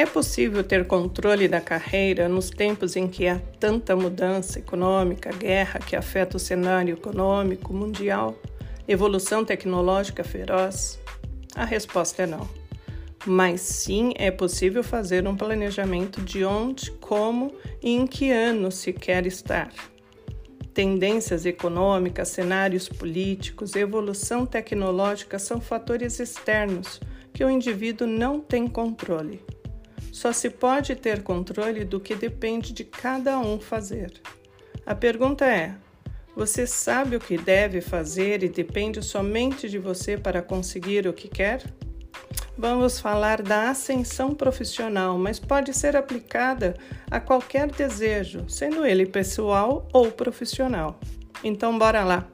É possível ter controle da carreira nos tempos em que há tanta mudança econômica, guerra que afeta o cenário econômico mundial, evolução tecnológica feroz? A resposta é não. Mas sim é possível fazer um planejamento de onde, como e em que ano se quer estar. Tendências econômicas, cenários políticos, evolução tecnológica são fatores externos que o indivíduo não tem controle. Só se pode ter controle do que depende de cada um fazer. A pergunta é: você sabe o que deve fazer e depende somente de você para conseguir o que quer? Vamos falar da ascensão profissional, mas pode ser aplicada a qualquer desejo, sendo ele pessoal ou profissional. Então, bora lá.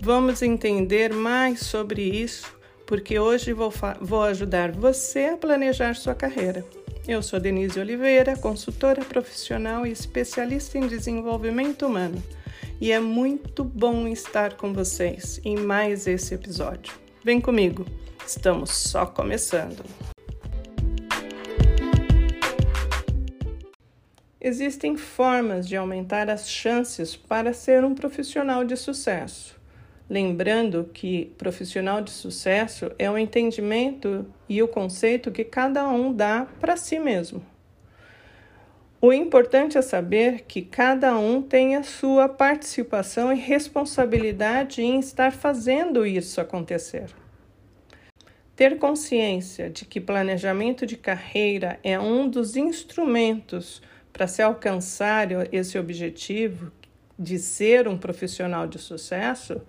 Vamos entender mais sobre isso, porque hoje vou, vou ajudar você a planejar sua carreira. Eu sou Denise Oliveira, consultora profissional e especialista em desenvolvimento humano, e é muito bom estar com vocês em mais esse episódio. Vem comigo, estamos só começando. Existem formas de aumentar as chances para ser um profissional de sucesso. Lembrando que profissional de sucesso é o entendimento e o conceito que cada um dá para si mesmo. O importante é saber que cada um tem a sua participação e responsabilidade em estar fazendo isso acontecer. Ter consciência de que planejamento de carreira é um dos instrumentos para se alcançar esse objetivo de ser um profissional de sucesso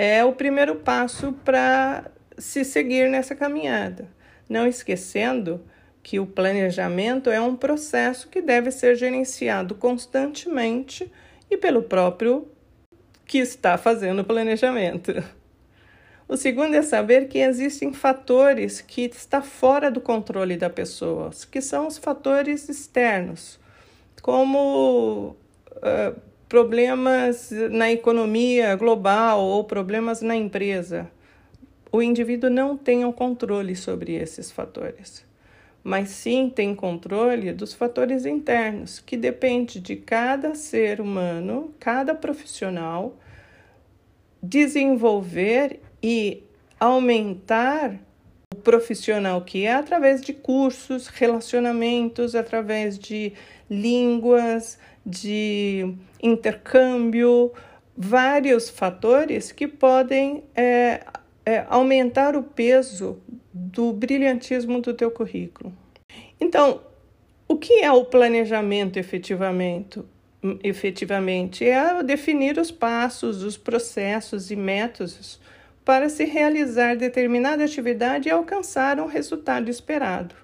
é o primeiro passo para se seguir nessa caminhada. Não esquecendo que o planejamento é um processo que deve ser gerenciado constantemente e pelo próprio que está fazendo o planejamento. O segundo é saber que existem fatores que estão fora do controle da pessoa, que são os fatores externos, como uh, problemas na economia global ou problemas na empresa. O indivíduo não tem o controle sobre esses fatores, mas sim tem controle dos fatores internos, que depende de cada ser humano, cada profissional desenvolver e aumentar o profissional que é através de cursos, relacionamentos, através de línguas, de intercâmbio, vários fatores que podem é, é, aumentar o peso do brilhantismo do teu currículo. Então, o que é o planejamento efetivamente? Efetivamente, é definir os passos, os processos e métodos para se realizar determinada atividade e alcançar um resultado esperado.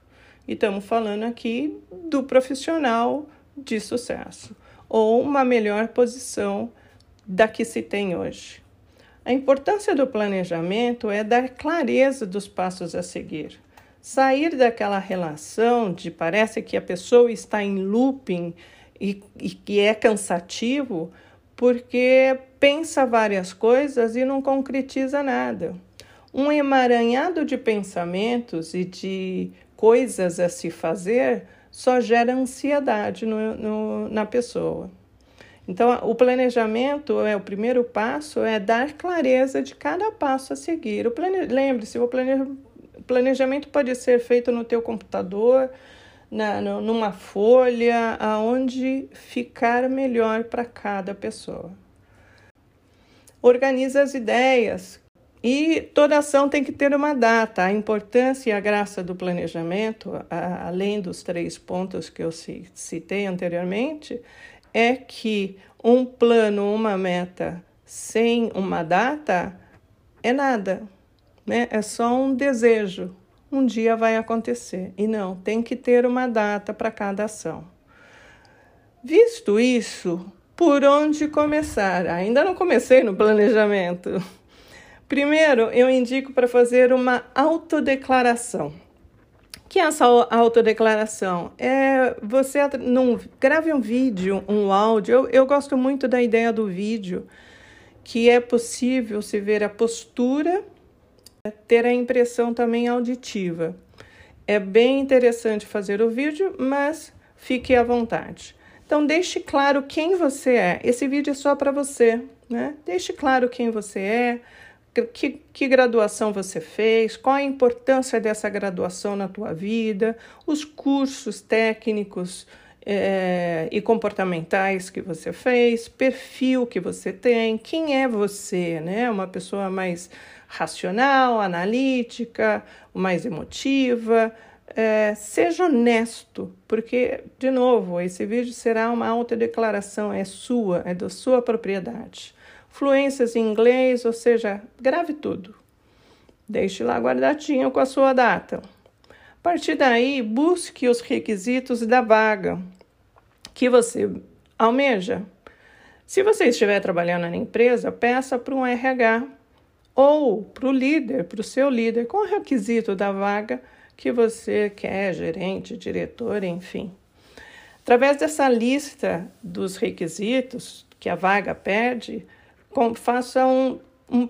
E estamos falando aqui do profissional de sucesso ou uma melhor posição da que se tem hoje. A importância do planejamento é dar clareza dos passos a seguir. Sair daquela relação de parece que a pessoa está em looping e, e que é cansativo porque pensa várias coisas e não concretiza nada. Um emaranhado de pensamentos e de coisas a se fazer só gera ansiedade no, no, na pessoa. Então, o planejamento é o primeiro passo, é dar clareza de cada passo a seguir. Plane... Lembre-se, o plane... planejamento pode ser feito no teu computador, na, numa folha, aonde ficar melhor para cada pessoa. Organiza as ideias, e toda ação tem que ter uma data. A importância e a graça do planejamento, a, além dos três pontos que eu citei anteriormente, é que um plano, uma meta sem uma data é nada, né? É só um desejo. Um dia vai acontecer. E não, tem que ter uma data para cada ação. Visto isso, por onde começar? Ainda não comecei no planejamento. Primeiro, eu indico para fazer uma autodeclaração. Que é essa autodeclaração? É você num, grave um vídeo, um áudio. Eu, eu gosto muito da ideia do vídeo, que é possível se ver a postura, ter a impressão também auditiva. É bem interessante fazer o vídeo, mas fique à vontade. Então, deixe claro quem você é. Esse vídeo é só para você, né? Deixe claro quem você é, que, que graduação você fez, qual a importância dessa graduação na tua vida, os cursos técnicos é, e comportamentais que você fez, perfil que você tem, quem é você, né? Uma pessoa mais racional, analítica, mais emotiva. É, seja honesto, porque, de novo, esse vídeo será uma autodeclaração, é sua, é da sua propriedade. Fluências em inglês, ou seja, grave tudo. Deixe lá guardadinho com a sua data. A partir daí, busque os requisitos da vaga que você almeja. Se você estiver trabalhando na empresa, peça para um RH ou para o líder, para o seu líder, qual o requisito da vaga que você quer, gerente, diretor, enfim. Através dessa lista dos requisitos que a vaga pede, faça um, um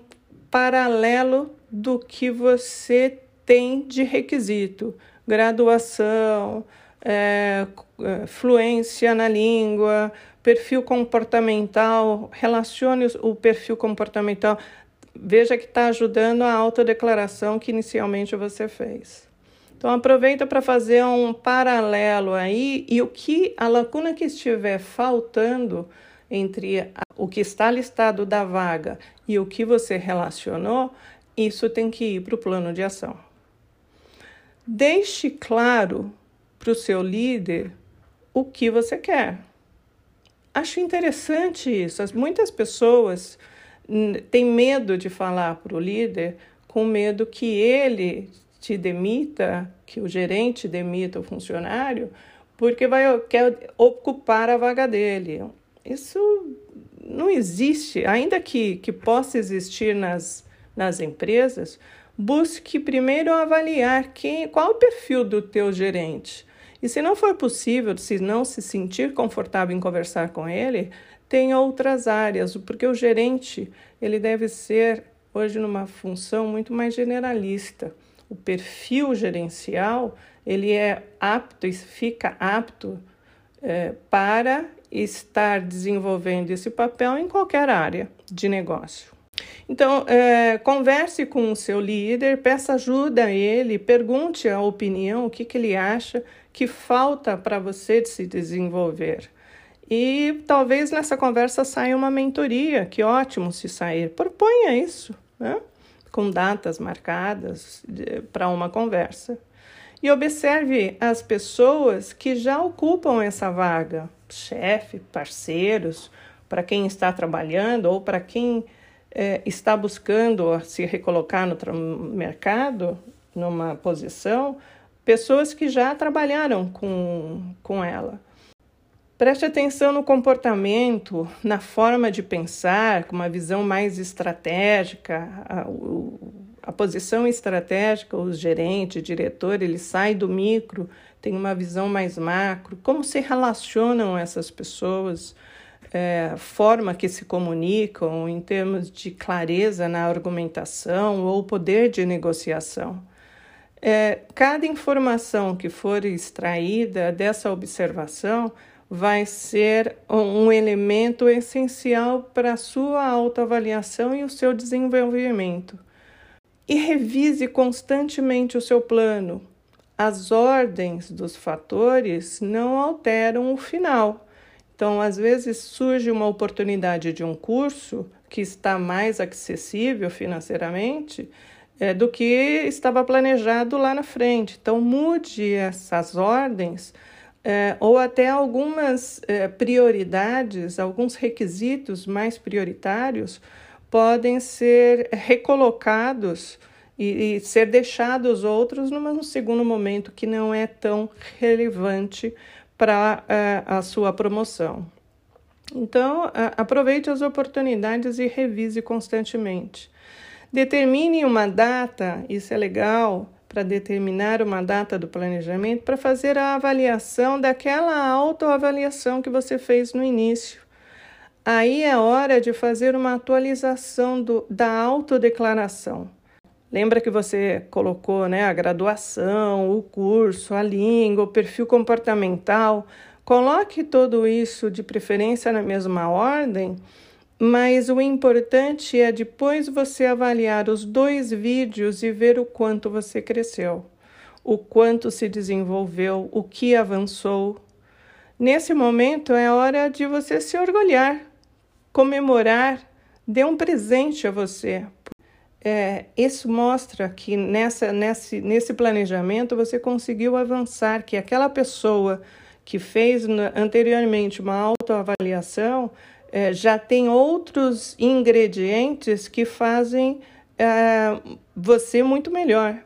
paralelo do que você tem de requisito, graduação, é, é fluência na língua, perfil comportamental, relacione o perfil comportamental veja que está ajudando a autodeclaração que inicialmente você fez. Então aproveita para fazer um paralelo aí e o que a lacuna que estiver faltando entre o que está listado da vaga e o que você relacionou, isso tem que ir para o plano de ação. Deixe claro para o seu líder o que você quer. Acho interessante isso. Muitas pessoas tem medo de falar para o líder, com medo que ele te demita, que o gerente demita o funcionário, porque vai quer ocupar a vaga dele. Isso não existe, ainda que, que possa existir nas, nas empresas, busque primeiro avaliar quem, qual o perfil do teu gerente. E se não for possível, se não se sentir confortável em conversar com ele, tem outras áreas, porque o gerente ele deve ser hoje numa função muito mais generalista. O perfil gerencial ele é apto e fica apto é, para estar desenvolvendo esse papel em qualquer área de negócio. Então, é, converse com o seu líder, peça ajuda a ele, pergunte a opinião, o que, que ele acha que falta para você de se desenvolver. E talvez nessa conversa saia uma mentoria, que ótimo se sair. Proponha isso, né? com datas marcadas para uma conversa. E observe as pessoas que já ocupam essa vaga, chefe, parceiros, para quem está trabalhando ou para quem é, está buscando se recolocar no mercado, numa posição, pessoas que já trabalharam com, com ela. Preste atenção no comportamento, na forma de pensar, com uma visão mais estratégica. A posição estratégica, o gerente, o diretor, ele sai do micro, tem uma visão mais macro. Como se relacionam essas pessoas, é, forma que se comunicam em termos de clareza na argumentação ou poder de negociação. É, cada informação que for extraída dessa observação vai ser um elemento essencial para a sua autoavaliação e o seu desenvolvimento. E revise constantemente o seu plano. As ordens dos fatores não alteram o final. Então, às vezes surge uma oportunidade de um curso que está mais acessível financeiramente é, do que estava planejado lá na frente. Então, mude essas ordens é, ou até algumas é, prioridades, alguns requisitos mais prioritários podem ser recolocados e, e ser deixados outros num segundo momento que não é tão relevante para é, a sua promoção. Então, aproveite as oportunidades e revise constantemente. Determine uma data, isso é legal, para determinar uma data do planejamento para fazer a avaliação daquela autoavaliação que você fez no início. Aí é hora de fazer uma atualização do, da autodeclaração. Lembra que você colocou né, a graduação, o curso, a língua, o perfil comportamental. Coloque tudo isso de preferência na mesma ordem, mas o importante é depois você avaliar os dois vídeos e ver o quanto você cresceu, o quanto se desenvolveu, o que avançou. Nesse momento é hora de você se orgulhar, comemorar, dê um presente a você, é, isso mostra que nessa, nesse, nesse planejamento você conseguiu avançar, que aquela pessoa que fez anteriormente uma autoavaliação é, já tem outros ingredientes que fazem é, você muito melhor.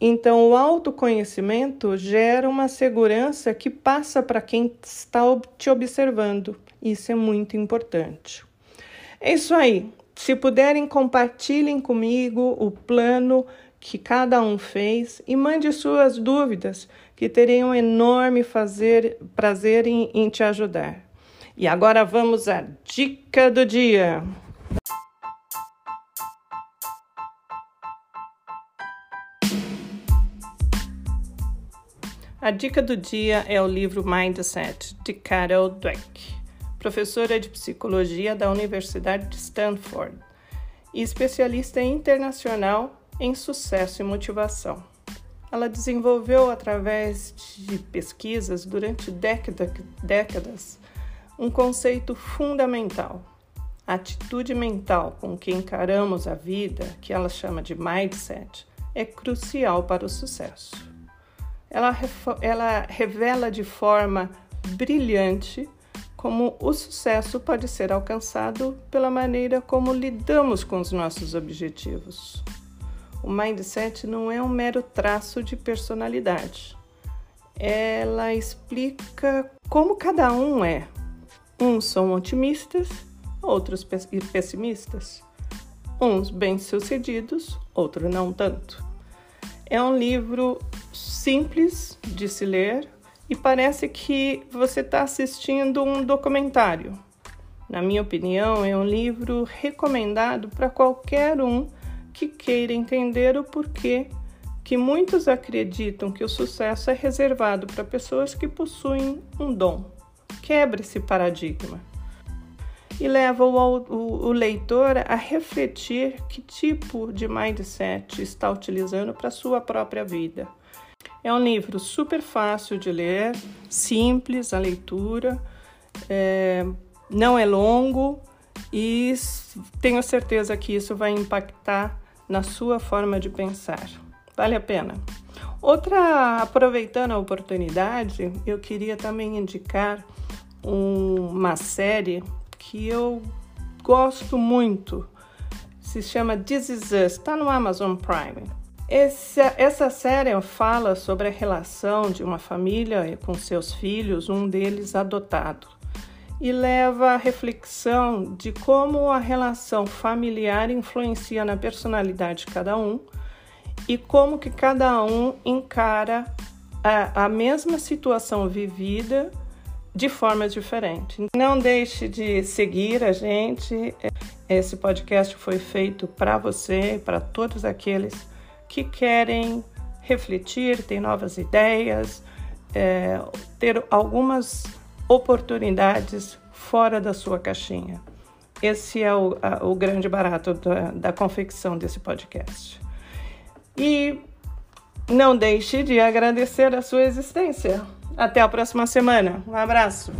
Então, o autoconhecimento gera uma segurança que passa para quem está te observando. Isso é muito importante. É isso aí. Se puderem, compartilhem comigo o plano que cada um fez e mande suas dúvidas, que terei um enorme fazer, prazer em, em te ajudar. E agora vamos à dica do dia. A dica do dia é o livro Mindset, de Carol Dweck professora de psicologia da Universidade de Stanford e especialista internacional em sucesso e motivação. Ela desenvolveu, através de pesquisas durante décadas, um conceito fundamental. A atitude mental com que encaramos a vida, que ela chama de mindset, é crucial para o sucesso. Ela, ela revela de forma brilhante como o sucesso pode ser alcançado pela maneira como lidamos com os nossos objetivos. O mindset não é um mero traço de personalidade. Ela explica como cada um é. Uns são otimistas, outros pessimistas. Uns bem-sucedidos, outros não tanto. É um livro simples de se ler, e parece que você está assistindo um documentário. Na minha opinião, é um livro recomendado para qualquer um que queira entender o porquê que muitos acreditam que o sucesso é reservado para pessoas que possuem um dom. Quebre esse paradigma e leva o, o, o leitor a refletir que tipo de mindset está utilizando para sua própria vida. É um livro super fácil de ler, simples a leitura, é, não é longo e tenho certeza que isso vai impactar na sua forma de pensar. Vale a pena. Outra, aproveitando a oportunidade, eu queria também indicar um, uma série que eu gosto muito. Se chama This Is Us, está no Amazon Prime. Essa, essa série fala sobre a relação de uma família com seus filhos, um deles adotado, e leva à reflexão de como a relação familiar influencia na personalidade de cada um e como que cada um encara a, a mesma situação vivida de forma diferente. Não deixe de seguir a gente. Esse podcast foi feito para você e para todos aqueles que querem refletir, ter novas ideias, é, ter algumas oportunidades fora da sua caixinha. Esse é o, a, o grande barato da, da confecção desse podcast. E não deixe de agradecer a sua existência. Até a próxima semana. Um abraço.